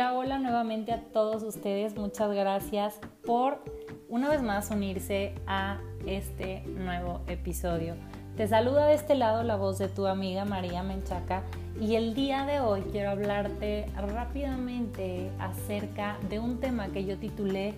Hola, hola nuevamente a todos ustedes. Muchas gracias por una vez más unirse a este nuevo episodio. Te saluda de este lado la voz de tu amiga María Menchaca y el día de hoy quiero hablarte rápidamente acerca de un tema que yo titulé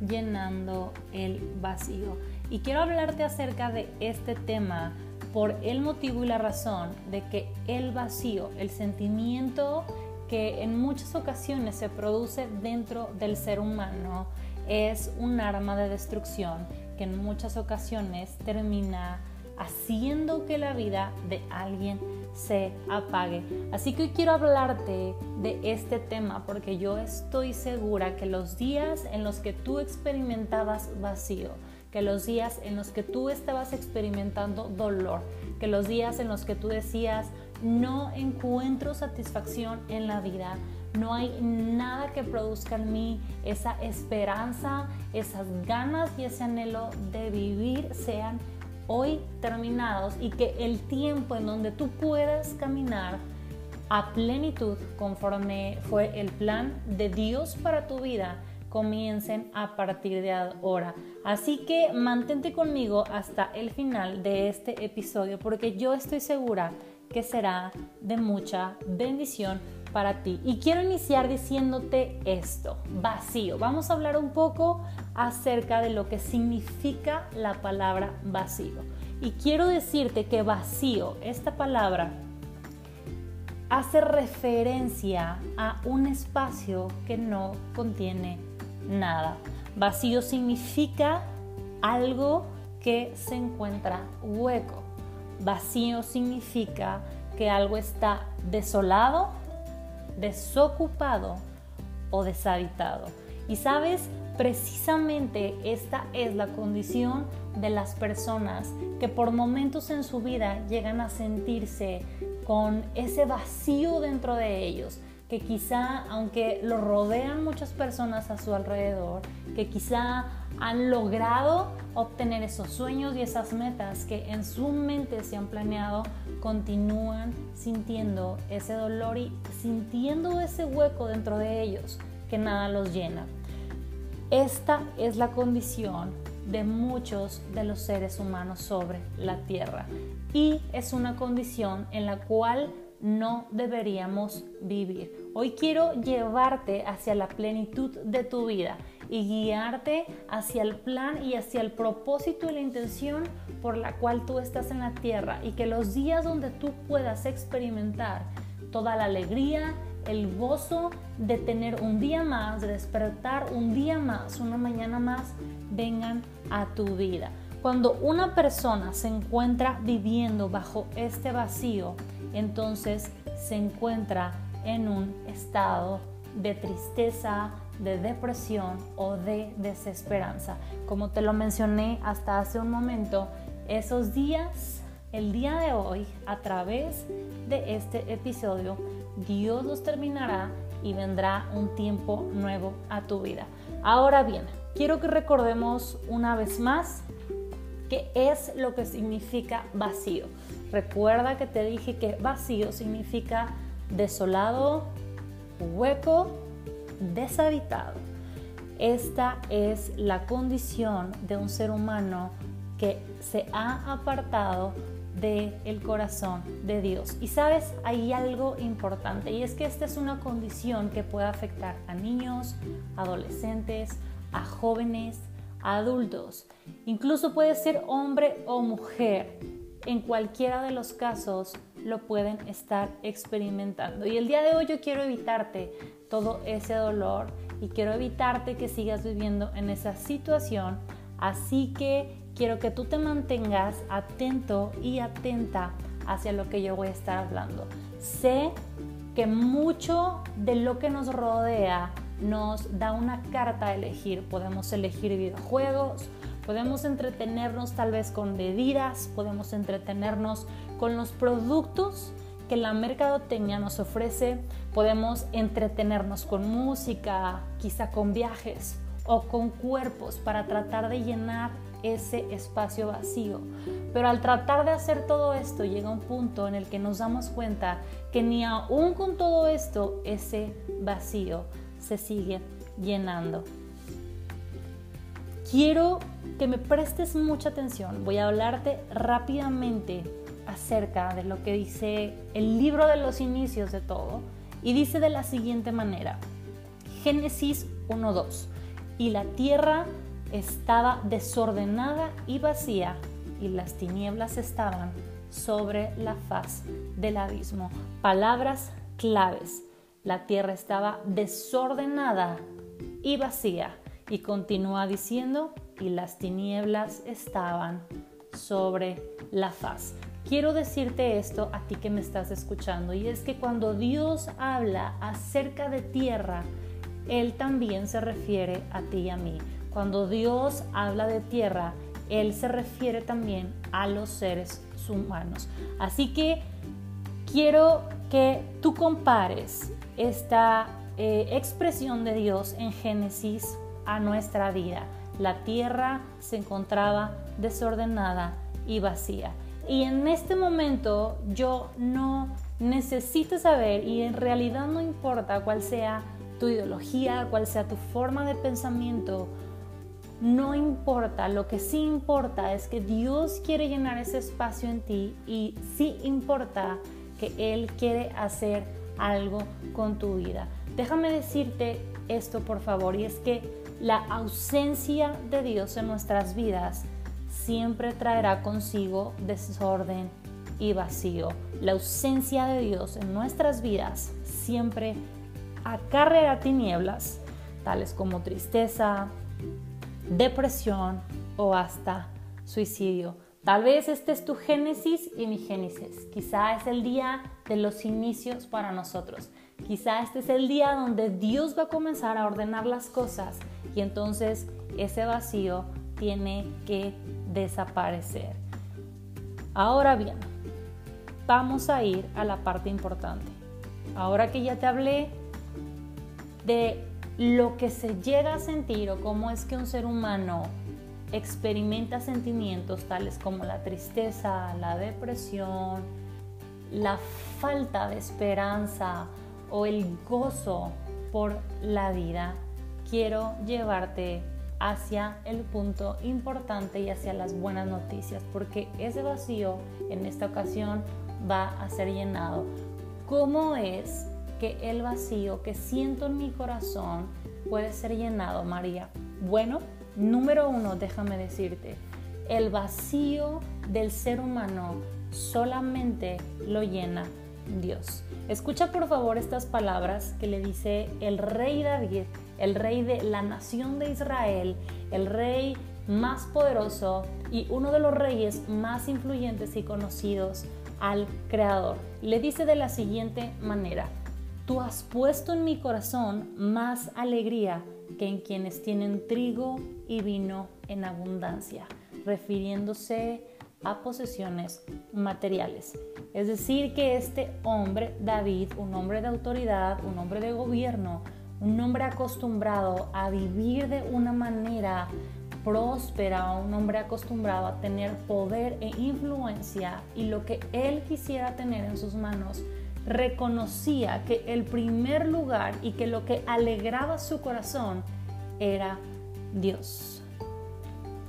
Llenando el vacío. Y quiero hablarte acerca de este tema por el motivo y la razón de que el vacío, el sentimiento que en muchas ocasiones se produce dentro del ser humano, es un arma de destrucción que en muchas ocasiones termina haciendo que la vida de alguien se apague. Así que hoy quiero hablarte de este tema porque yo estoy segura que los días en los que tú experimentabas vacío, que los días en los que tú estabas experimentando dolor, que los días en los que tú decías, no encuentro satisfacción en la vida, no hay nada que produzca en mí esa esperanza, esas ganas y ese anhelo de vivir sean hoy terminados y que el tiempo en donde tú puedas caminar a plenitud conforme fue el plan de Dios para tu vida comiencen a partir de ahora. Así que mantente conmigo hasta el final de este episodio porque yo estoy segura que será de mucha bendición para ti. Y quiero iniciar diciéndote esto, vacío. Vamos a hablar un poco acerca de lo que significa la palabra vacío. Y quiero decirte que vacío, esta palabra, hace referencia a un espacio que no contiene nada. Vacío significa algo que se encuentra hueco. Vacío significa que algo está desolado, desocupado o deshabitado. Y sabes, precisamente esta es la condición de las personas que por momentos en su vida llegan a sentirse con ese vacío dentro de ellos, que quizá, aunque lo rodean muchas personas a su alrededor, que quizá han logrado obtener esos sueños y esas metas que en su mente se han planeado, continúan sintiendo ese dolor y sintiendo ese hueco dentro de ellos que nada los llena. Esta es la condición de muchos de los seres humanos sobre la tierra y es una condición en la cual no deberíamos vivir. Hoy quiero llevarte hacia la plenitud de tu vida y guiarte hacia el plan y hacia el propósito y la intención por la cual tú estás en la tierra y que los días donde tú puedas experimentar toda la alegría, el gozo de tener un día más, de despertar un día más, una mañana más, vengan a tu vida. Cuando una persona se encuentra viviendo bajo este vacío, entonces se encuentra en un estado de tristeza, de depresión o de desesperanza. Como te lo mencioné hasta hace un momento, esos días, el día de hoy, a través de este episodio, Dios los terminará y vendrá un tiempo nuevo a tu vida. Ahora bien, quiero que recordemos una vez más qué es lo que significa vacío. Recuerda que te dije que vacío significa desolado, hueco, deshabitado. Esta es la condición de un ser humano que se ha apartado del el corazón de Dios. Y sabes, hay algo importante y es que esta es una condición que puede afectar a niños, adolescentes, a jóvenes, adultos. Incluso puede ser hombre o mujer. En cualquiera de los casos lo pueden estar experimentando. Y el día de hoy yo quiero evitarte todo ese dolor y quiero evitarte que sigas viviendo en esa situación. Así que quiero que tú te mantengas atento y atenta hacia lo que yo voy a estar hablando. Sé que mucho de lo que nos rodea nos da una carta a elegir. Podemos elegir videojuegos, podemos entretenernos tal vez con bebidas, podemos entretenernos con los productos que la mercadotecnia nos ofrece, podemos entretenernos con música, quizá con viajes o con cuerpos para tratar de llenar ese espacio vacío. Pero al tratar de hacer todo esto llega un punto en el que nos damos cuenta que ni aún con todo esto ese vacío se sigue llenando. Quiero que me prestes mucha atención. Voy a hablarte rápidamente acerca de lo que dice el libro de los inicios de todo. Y dice de la siguiente manera, Génesis 1.2, y la tierra estaba desordenada y vacía, y las tinieblas estaban sobre la faz del abismo. Palabras claves. La tierra estaba desordenada y vacía. Y continúa diciendo, y las tinieblas estaban sobre la faz. Quiero decirte esto a ti que me estás escuchando, y es que cuando Dios habla acerca de tierra, Él también se refiere a ti y a mí. Cuando Dios habla de tierra, Él se refiere también a los seres humanos. Así que quiero que tú compares esta eh, expresión de Dios en Génesis a nuestra vida. La tierra se encontraba desordenada y vacía. Y en este momento yo no necesito saber y en realidad no importa cuál sea tu ideología, cuál sea tu forma de pensamiento, no importa, lo que sí importa es que Dios quiere llenar ese espacio en ti y sí importa que Él quiere hacer algo con tu vida. Déjame decirte esto por favor y es que la ausencia de Dios en nuestras vidas siempre traerá consigo desorden y vacío. La ausencia de Dios en nuestras vidas siempre acarreará tinieblas, tales como tristeza, depresión o hasta suicidio. Tal vez este es tu génesis y mi génesis. Quizá es el día de los inicios para nosotros. Quizá este es el día donde Dios va a comenzar a ordenar las cosas y entonces ese vacío tiene que desaparecer. Ahora bien, vamos a ir a la parte importante. Ahora que ya te hablé de lo que se llega a sentir o cómo es que un ser humano experimenta sentimientos tales como la tristeza, la depresión, la falta de esperanza o el gozo por la vida, quiero llevarte hacia el punto importante y hacia las buenas noticias, porque ese vacío en esta ocasión va a ser llenado. ¿Cómo es que el vacío que siento en mi corazón puede ser llenado, María? Bueno, número uno, déjame decirte, el vacío del ser humano solamente lo llena Dios. Escucha por favor estas palabras que le dice el rey David, el rey de la nación de Israel, el rey más poderoso y uno de los reyes más influyentes y conocidos al Creador. Le dice de la siguiente manera, Tú has puesto en mi corazón más alegría que en quienes tienen trigo y vino en abundancia, refiriéndose a posesiones materiales. Es decir, que este hombre, David, un hombre de autoridad, un hombre de gobierno, un hombre acostumbrado a vivir de una manera próspera, un hombre acostumbrado a tener poder e influencia y lo que él quisiera tener en sus manos, reconocía que el primer lugar y que lo que alegraba su corazón era Dios.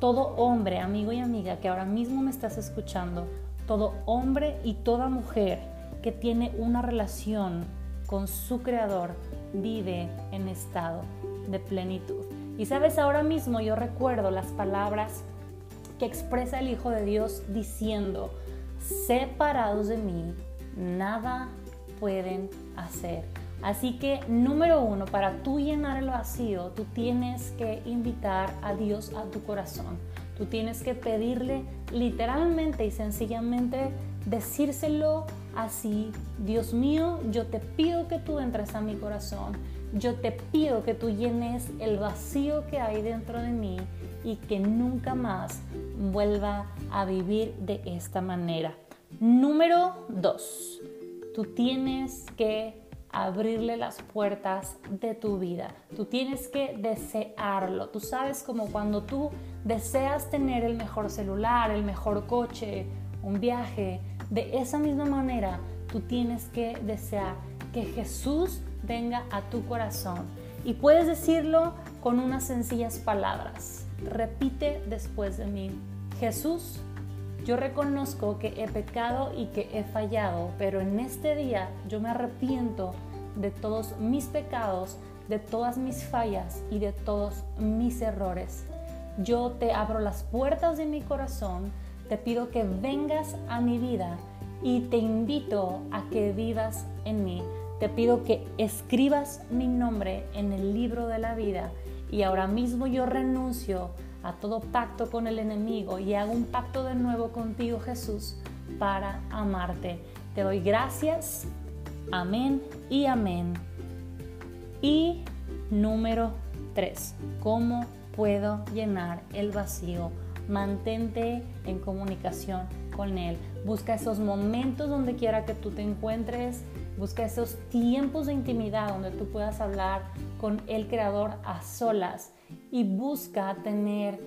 Todo hombre, amigo y amiga que ahora mismo me estás escuchando, todo hombre y toda mujer que tiene una relación con su creador vive en estado de plenitud. Y sabes, ahora mismo yo recuerdo las palabras que expresa el Hijo de Dios diciendo, separados de mí, nada pueden hacer. Así que número uno, para tú llenar el vacío, tú tienes que invitar a Dios a tu corazón. Tú tienes que pedirle literalmente y sencillamente decírselo así, Dios mío, yo te pido que tú entres a mi corazón, yo te pido que tú llenes el vacío que hay dentro de mí y que nunca más vuelva a vivir de esta manera. Número dos, Tú tienes que abrirle las puertas de tu vida. Tú tienes que desearlo. Tú sabes como cuando tú deseas tener el mejor celular, el mejor coche, un viaje. De esa misma manera, tú tienes que desear que Jesús venga a tu corazón Y puedes decirlo con unas sencillas palabras. Repite después de mí. Jesús, yo reconozco que he pecado y que he fallado, pero en este día yo me arrepiento de todos mis pecados, de todas mis fallas y de todos mis errores. Yo te abro las puertas de mi corazón, te pido que vengas a mi vida y te invito a que vivas en mí. Te pido que escribas mi nombre en el libro de la vida y ahora mismo yo renuncio a todo pacto con el enemigo y hago un pacto de nuevo contigo, Jesús, para amarte. Te doy gracias. Amén y amén. Y número 3. ¿Cómo puedo llenar el vacío? Mantente en comunicación con Él. Busca esos momentos donde quiera que tú te encuentres. Busca esos tiempos de intimidad donde tú puedas hablar con el Creador a solas y busca tener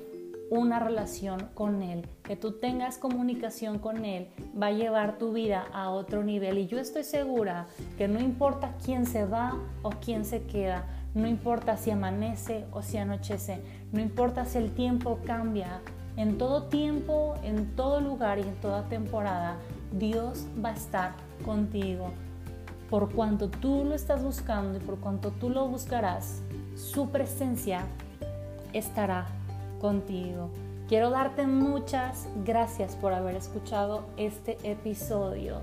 una relación con Él, que tú tengas comunicación con Él, va a llevar tu vida a otro nivel. Y yo estoy segura que no importa quién se va o quién se queda, no importa si amanece o si anochece, no importa si el tiempo cambia, en todo tiempo, en todo lugar y en toda temporada, Dios va a estar contigo. Por cuanto tú lo estás buscando y por cuanto tú lo buscarás, su presencia estará contigo. Quiero darte muchas gracias por haber escuchado este episodio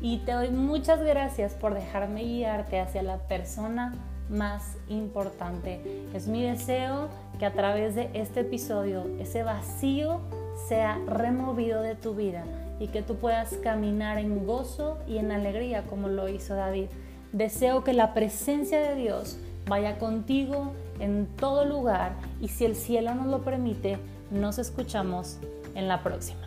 y te doy muchas gracias por dejarme guiarte hacia la persona más importante. Es mi deseo que a través de este episodio ese vacío sea removido de tu vida y que tú puedas caminar en gozo y en alegría como lo hizo David. Deseo que la presencia de Dios vaya contigo en todo lugar y si el cielo nos lo permite, nos escuchamos en la próxima.